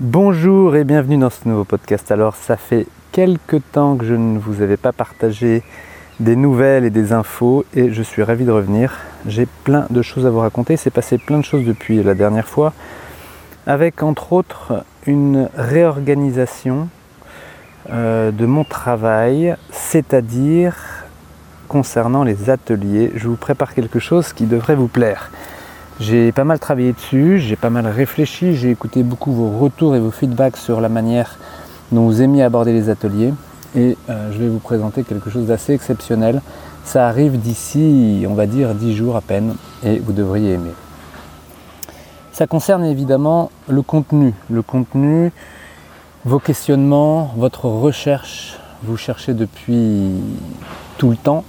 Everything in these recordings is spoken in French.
Bonjour et bienvenue dans ce nouveau podcast. Alors ça fait quelques temps que je ne vous avais pas partagé des nouvelles et des infos et je suis ravi de revenir. J'ai plein de choses à vous raconter. C'est passé plein de choses depuis la dernière fois avec entre autres une réorganisation euh, de mon travail, c'est-à-dire concernant les ateliers. Je vous prépare quelque chose qui devrait vous plaire. J'ai pas mal travaillé dessus, j'ai pas mal réfléchi, j'ai écouté beaucoup vos retours et vos feedbacks sur la manière dont vous aimiez aborder les ateliers et euh, je vais vous présenter quelque chose d'assez exceptionnel. Ça arrive d'ici, on va dire, 10 jours à peine et vous devriez aimer. Ça concerne évidemment le contenu, le contenu, vos questionnements, votre recherche. Vous cherchez depuis tout le temps,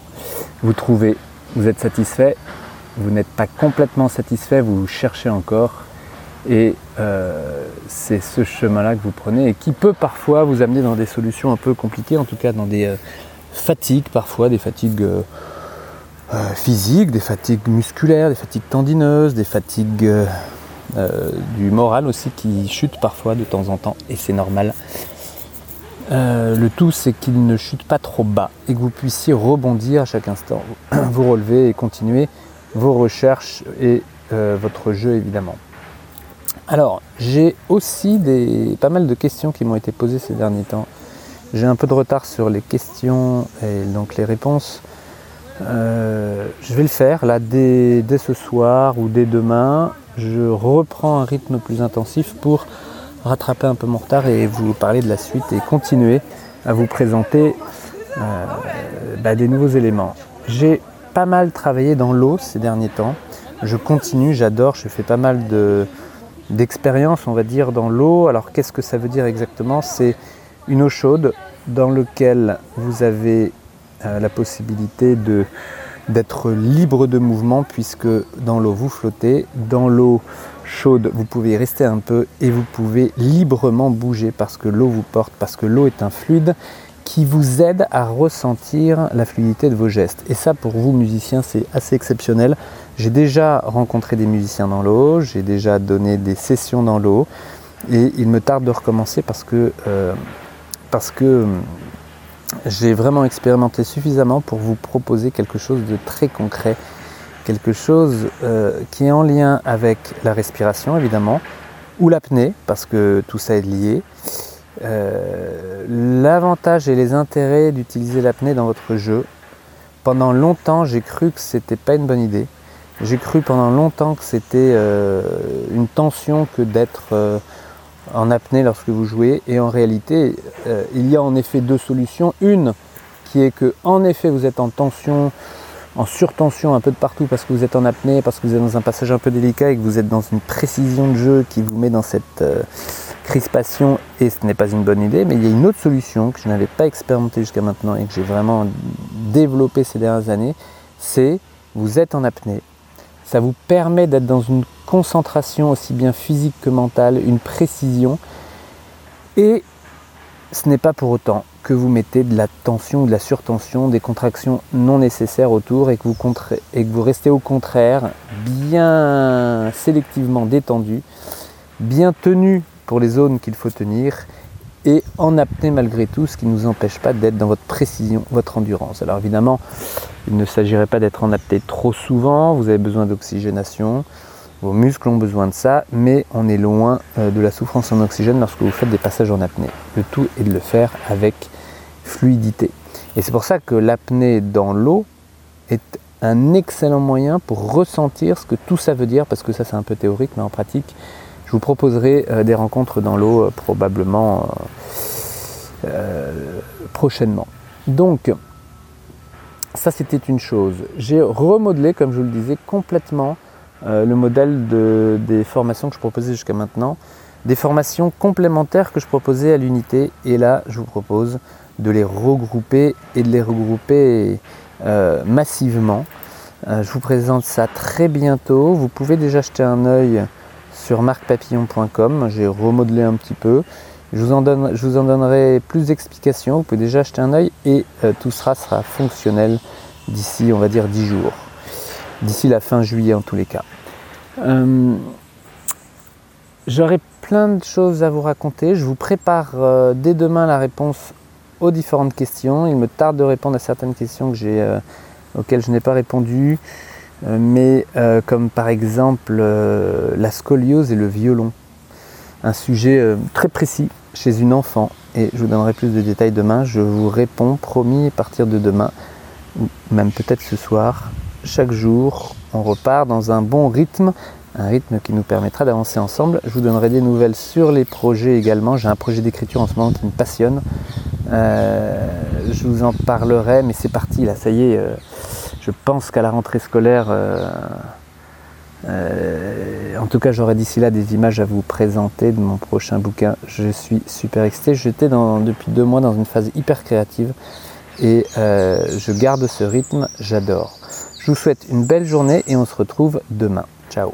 vous trouvez, vous êtes satisfait, vous n'êtes pas complètement satisfait, vous cherchez encore. Et euh, c'est ce chemin-là que vous prenez et qui peut parfois vous amener dans des solutions un peu compliquées, en tout cas dans des euh, fatigues parfois, des fatigues euh, physiques, des fatigues musculaires, des fatigues tendineuses, des fatigues du moral aussi qui chutent parfois de temps en temps et c'est normal. le tout c'est qu'il ne chute pas trop bas et que vous puissiez rebondir à chaque instant, vous relever et continuer vos recherches et euh, votre jeu évidemment. Alors, j'ai aussi des, pas mal de questions qui m'ont été posées ces derniers temps. J'ai un peu de retard sur les questions et donc les réponses. Euh, je vais le faire là dès, dès, ce soir ou dès demain. Je reprends un rythme plus intensif pour rattraper un peu mon retard et vous parler de la suite et continuer à vous présenter euh, bah, des nouveaux éléments. J'ai pas mal travaillé dans l'eau ces derniers temps. Je continue, j'adore, je fais pas mal de, d'expériences, on va dire, dans l'eau. Alors qu'est-ce que ça veut dire exactement? C'est une eau chaude dans laquelle vous avez euh, la possibilité d'être libre de mouvement puisque dans l'eau vous flottez, dans l'eau chaude vous pouvez rester un peu et vous pouvez librement bouger parce que l'eau vous porte, parce que l'eau est un fluide qui vous aide à ressentir la fluidité de vos gestes. Et ça, pour vous, musiciens, c'est assez exceptionnel. J'ai déjà rencontré des musiciens dans l'eau, j'ai déjà donné des sessions dans l'eau, et il me tarde de recommencer parce que, euh, que euh, j'ai vraiment expérimenté suffisamment pour vous proposer quelque chose de très concret, quelque chose euh, qui est en lien avec la respiration, évidemment, ou l'apnée, parce que tout ça est lié. Euh, l'avantage et les intérêts d'utiliser l'apnée dans votre jeu. Pendant longtemps, j'ai cru que c'était pas une bonne idée. J'ai cru pendant longtemps que c'était euh, une tension que d'être euh, en apnée lorsque vous jouez. Et en réalité, il y a en effet deux solutions. Une qui est que en effet vous êtes en tension, en surtension un peu de partout parce que vous êtes en apnée, parce que vous êtes dans un passage un peu délicat et que vous êtes dans une précision de jeu qui vous met dans cette crispation et ce n'est pas une bonne idée, mais il y a une autre solution que je n'avais pas expérimenté jusqu'à maintenant et que j'ai vraiment développé ces dernières années, c'est vous êtes en apnée. Ça vous permet d'être dans une concentration aussi bien physique que mentale, une précision. Et ce n'est pas pour autant que vous mettez de la tension de la surtension, des contractions non nécessaires autour et que vous, et que vous restez au contraire bien sélectivement détendu, bien tenu pour les zones qu'il faut tenir et en apnée malgré tout, ce qui ne nous empêche pas d'être dans votre précision, votre endurance. Alors évidemment, il ne s'agirait pas d'être en apnée trop souvent, vous avez besoin d'oxygénation, vos muscles ont besoin de ça, mais on est loin euh, de la souffrance en oxygène lorsque vous faites des passages en apnée. Le tout est de le faire avec fluidité. Et c'est pour ça que l'apnée dans l'eau est un excellent moyen pour ressentir ce que tout ça veut dire, parce que ça c'est un peu théorique, mais en pratique, vous proposerai euh, des rencontres dans l'eau euh, probablement prochainement. Donc, ça c'était une chose. J'ai remodelé, comme je vous le disais, complètement le modèle de, des formations que je proposais jusqu'à maintenant. Des formations complémentaires que je proposais à l'unité. Et là, je vous propose de les regrouper et de les regrouper massivement. je vous présente ça très bientôt. Vous pouvez déjà jeter un œil sur marcpapillon.com. J'ai remodelé un petit peu. Je vous, en donne, je vous en donnerai plus d'explications. Vous pouvez déjà acheter un œil et euh, tout sera, sera fonctionnel d'ici, on va dire, 10 jours. D'ici la fin juillet en tous les cas. Euh, J'aurai plein de choses à vous raconter. Je vous prépare euh, dès demain la réponse aux différentes questions. Il me tarde de répondre à certaines questions que euh, auxquelles je n'ai pas répondu, mais comme par exemple la scoliose et le violon. Un sujet très précis chez une enfant. Et je vous donnerai plus de détails demain. Je vous réponds, promis, à partir de demain, même peut-être ce soir. Chaque jour, on repart dans un bon rythme un rythme qui nous permettra d'avancer ensemble. Je vous donnerai des nouvelles sur les projets également. J'ai un projet d'écriture en ce moment qui me passionne. Euh, je vous en parlerai, mais c'est parti là, ça y est. Euh, je pense qu'à la rentrée scolaire, euh, en tout cas, j'aurai d'ici là des images à vous présenter de mon prochain bouquin. Je suis super excité. J'étais depuis deux mois dans une phase hyper créative et je garde ce rythme. J'adore. Je vous souhaite une belle journée et on se retrouve demain. Ciao